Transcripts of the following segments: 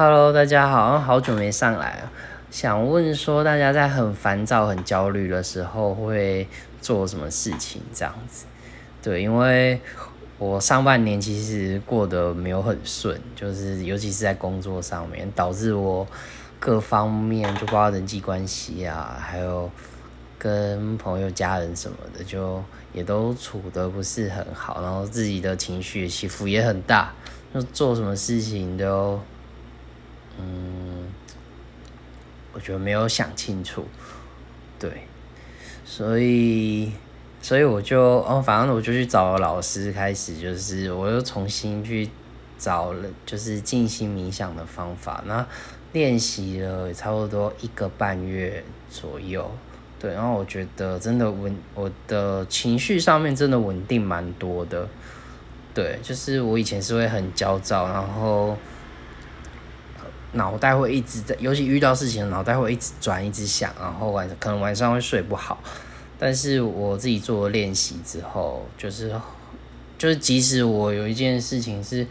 Hello，大家好，好久没上来。想问说，大家在很烦躁、很焦虑的时候会做什么事情？这样子，对，因为我上半年其实过得没有很顺，就是尤其是在工作上面，导致我各方面就包括人际关系啊，还有跟朋友、家人什么的，就也都处得不是很好，然后自己的情绪起伏也很大，就做什么事情都。嗯，我觉得没有想清楚，对，所以，所以我就哦，反正我就去找老师，开始就是我又重新去找了，就是静心冥想的方法，那练习了差不多一个半月左右，对，然后我觉得真的稳，我的情绪上面真的稳定蛮多的，对，就是我以前是会很焦躁，然后。脑袋会一直在，尤其遇到事情，脑袋会一直转，一直想，然后晚可能晚上会睡不好。但是我自己做练习之后，就是就是，即使我有一件事情是，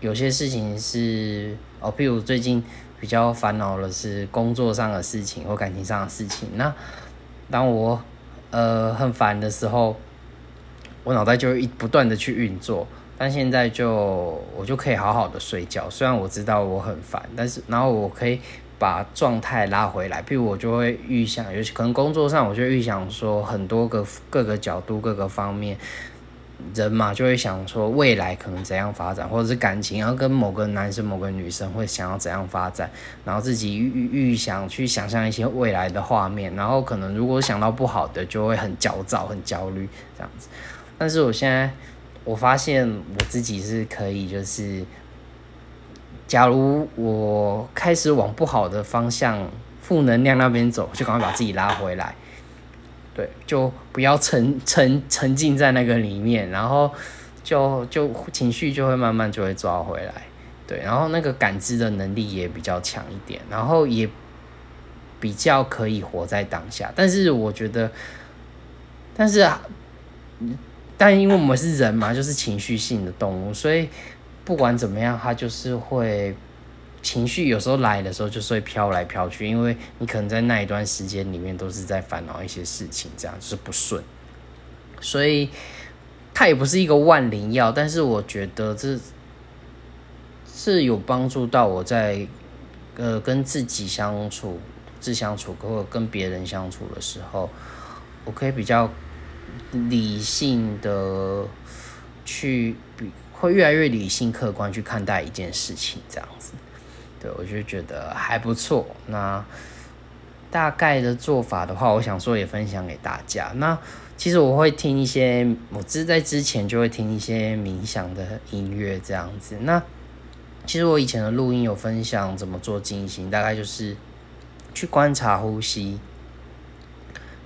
有些事情是哦，譬如最近比较烦恼的是工作上的事情或感情上的事情，那当我呃很烦的时候，我脑袋就会一不断的去运作。但现在就我就可以好好的睡觉，虽然我知道我很烦，但是然后我可以把状态拉回来。譬如我就会预想，尤其可能工作上，我就预想说很多个各个角度、各个方面，人嘛就会想说未来可能怎样发展，或者是感情，然后跟某个男生、某个女生会想要怎样发展，然后自己预预想去想象一些未来的画面，然后可能如果想到不好的，就会很焦躁、很焦虑这样子。但是我现在。我发现我自己是可以，就是假如我开始往不好的方向、负能量那边走，就赶快把自己拉回来。对，就不要沉沉沉浸在那个里面，然后就就情绪就会慢慢就会抓回来。对，然后那个感知的能力也比较强一点，然后也比较可以活在当下。但是我觉得，但是啊。但因为我们是人嘛，就是情绪性的动物，所以不管怎么样，它就是会情绪有时候来的时候就是会飘来飘去，因为你可能在那一段时间里面都是在烦恼一些事情，这样就是不顺，所以它也不是一个万灵药，但是我觉得这是有帮助到我在呃跟自己相处、自相处，或者跟别人相处的时候，我可以比较。理性的去比会越来越理性客观去看待一件事情，这样子，对我就觉得还不错。那大概的做法的话，我想说也分享给大家。那其实我会听一些，我之在之前就会听一些冥想的音乐，这样子。那其实我以前的录音有分享怎么做静心，大概就是去观察呼吸，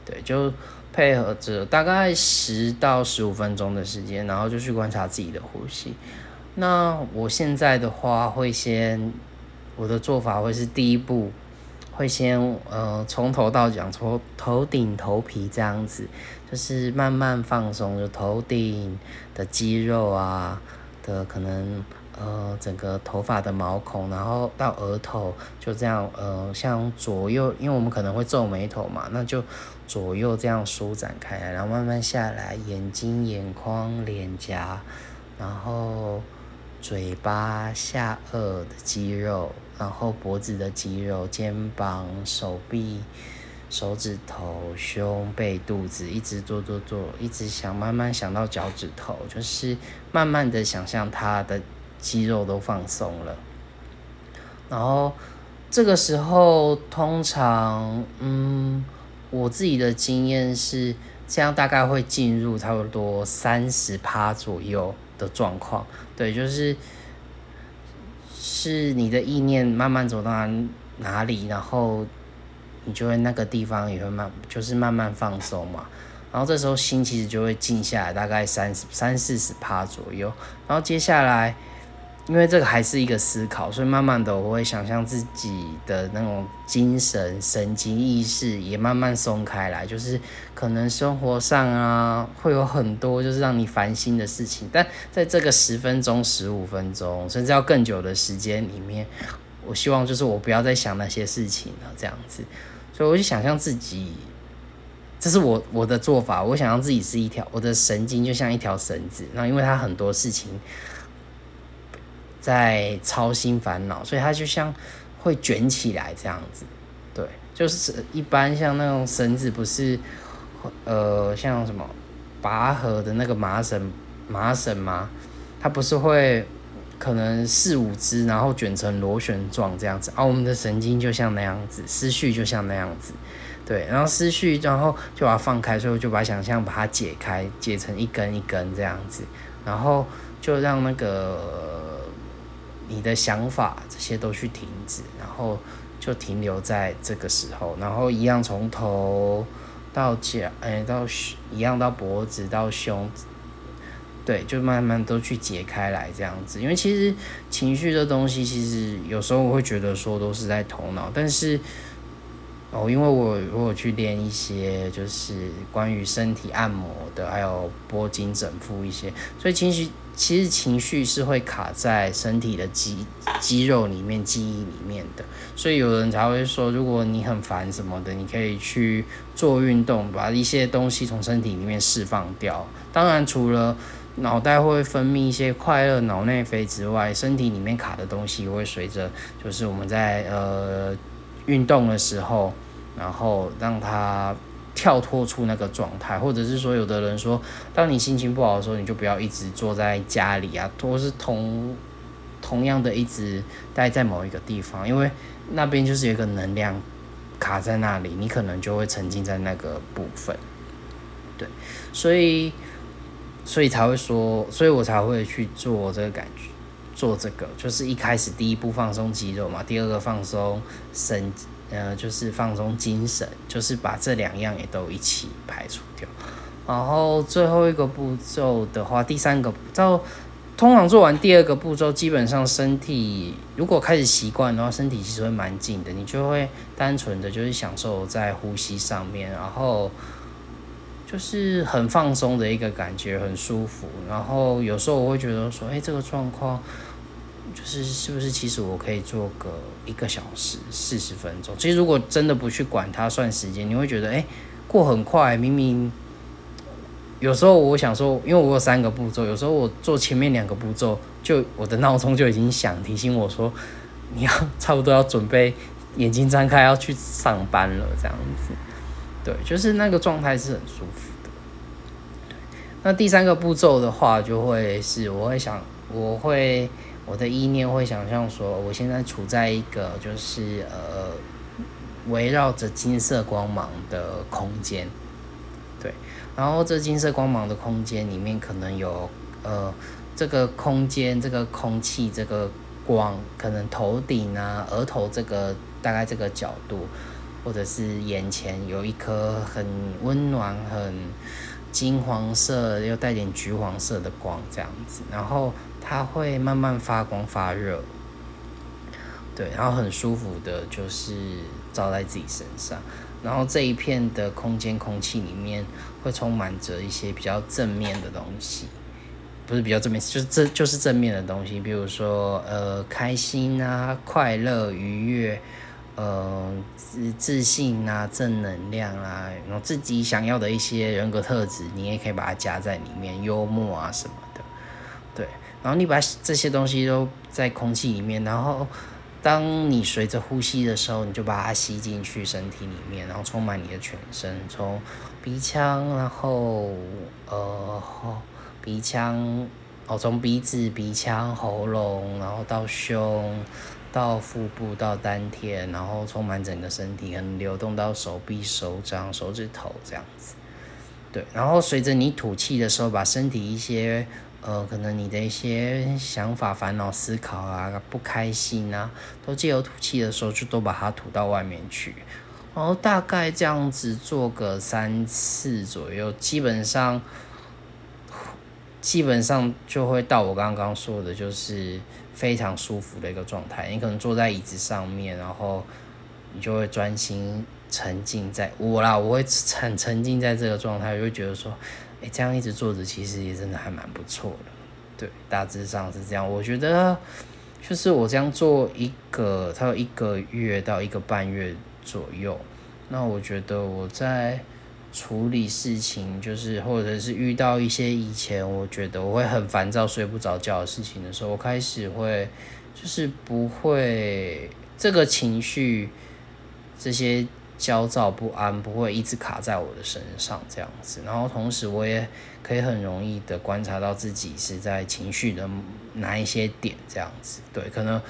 对，就。配合着大概十到十五分钟的时间，然后就去观察自己的呼吸。那我现在的话，会先我的做法会是第一步，会先呃从头到脚，从头顶头皮这样子，就是慢慢放松，就头顶的肌肉啊的可能。呃，整个头发的毛孔，然后到额头，就这样，呃，像左右，因为我们可能会皱眉头嘛，那就左右这样舒展开来，然后慢慢下来，眼睛、眼眶、脸颊，然后嘴巴、下颚的肌肉，然后脖子的肌肉、肩膀、手臂、手指头、胸背、肚子，一直做做做，一直想，慢慢想到脚趾头，就是慢慢的想象它的。肌肉都放松了，然后这个时候通常，嗯，我自己的经验是这样，大概会进入差不多三十趴左右的状况。对，就是是你的意念慢慢走到哪里，然后你就会那个地方也会慢，就是慢慢放松嘛。然后这时候心其实就会静下来，大概三十三四十趴左右。然后接下来。因为这个还是一个思考，所以慢慢的我会想象自己的那种精神、神经意识也慢慢松开来，就是可能生活上啊会有很多就是让你烦心的事情，但在这个十分钟、十五分钟，甚至要更久的时间里面，我希望就是我不要再想那些事情了，这样子。所以我就想象自己，这是我我的做法。我想象自己是一条我的神经就像一条绳子，然后因为它很多事情在操心烦恼，所以它就像会卷起来这样子。对，就是一般像那种绳子不是。呃，像什么拔河的那个麻绳，麻绳吗？它不是会可能四五只，然后卷成螺旋状这样子啊？我们的神经就像那样子，思绪就像那样子，对。然后思绪，然后就把它放开，所以就把想象把它解开，解成一根一根这样子，然后就让那个你的想法这些都去停止，然后就停留在这个时候，然后一样从头。到脚，哎，到一样到脖子到胸，对，就慢慢都去解开来这样子。因为其实情绪的东西，其实有时候我会觉得说都是在头脑，但是哦，因为我我有去练一些就是关于身体按摩的，还有拨筋整腹一些，所以情绪。其实情绪是会卡在身体的肌肌肉里面、记忆里面的，所以有人才会说，如果你很烦什么的，你可以去做运动，把一些东西从身体里面释放掉。当然，除了脑袋会分泌一些快乐脑内啡之外，身体里面卡的东西会随着，就是我们在呃运动的时候，然后让它。跳脱出那个状态，或者是说，有的人说，当你心情不好的时候，你就不要一直坐在家里啊，或是同同样的一直待在某一个地方，因为那边就是有一个能量卡在那里，你可能就会沉浸在那个部分。对，所以所以才会说，所以我才会去做这个感觉，做这个就是一开始第一步放松肌肉嘛，第二个放松神。呃，就是放松精神，就是把这两样也都一起排除掉。然后最后一个步骤的话，第三个步骤，通常做完第二个步骤，基本上身体如果开始习惯的话，身体其实会蛮紧的，你就会单纯的就是享受在呼吸上面，然后就是很放松的一个感觉，很舒服。然后有时候我会觉得说，哎，这个状况。就是是不是其实我可以做个一个小时四十分钟？其实如果真的不去管它算时间，你会觉得哎过很快。明明有时候我想说，因为我有三个步骤，有时候我做前面两个步骤，就我的闹钟就已经响提醒我说你要 差不多要准备眼睛张开要去上班了这样子。对，就是那个状态是很舒服的。那第三个步骤的话，就会是我会想我会。我的意念会想象说，我现在处在一个就是呃围绕着金色光芒的空间，对，然后这金色光芒的空间里面可能有呃这个空间这个空气这个光，可能头顶啊额头这个大概这个角度，或者是眼前有一颗很温暖很金黄色又带点橘黄色的光这样子，然后。它会慢慢发光发热，对，然后很舒服的，就是照在自己身上。然后这一片的空间空气里面会充满着一些比较正面的东西，不是比较正面，就是这就是正面的东西，比如说呃开心啊、快乐、愉悦，呃自自信啊、正能量啊，然后自己想要的一些人格特质，你也可以把它加在里面，幽默啊什么的，对。然后你把这些东西都在空气里面，然后当你随着呼吸的时候，你就把它吸进去身体里面，然后充满你的全身，从鼻腔，然后呃鼻腔，哦从鼻子、鼻腔、喉咙，然后到胸，到腹部，到丹田，然后充满整个身体，很流动到手臂、手掌、手指头这样子。对，然后随着你吐气的时候，把身体一些。呃，可能你的一些想法、烦恼、思考啊，不开心啊，都借由吐气的时候，就都把它吐到外面去。然后大概这样子做个三次左右，基本上，基本上就会到我刚刚说的，就是非常舒服的一个状态。你可能坐在椅子上面，然后你就会专心沉浸在我啦，我会很沉浸在这个状态，就会觉得说。哎，这样一直坐着，其实也真的还蛮不错的。对，大致上是这样。我觉得就是我这样做一个，它有一个月到一个半月左右，那我觉得我在处理事情，就是或者是遇到一些以前我觉得我会很烦躁、睡不着觉的事情的时候，我开始会就是不会这个情绪这些。焦躁不安不会一直卡在我的身上这样子，然后同时我也可以很容易的观察到自己是在情绪的哪一些点这样子。对，可能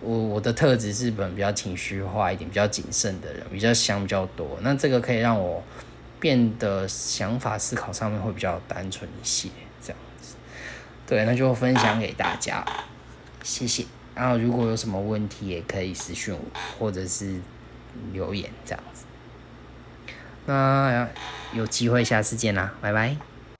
我我的特质是本比较情绪化一点，比较谨慎的人，比较想比较多。那这个可以让我变得想法思考上面会比较单纯一些这样子。对，那就分享给大家，谢谢。然后如果有什么问题也可以私讯我，或者是。留言这样子，那有机会下次见啦，拜拜。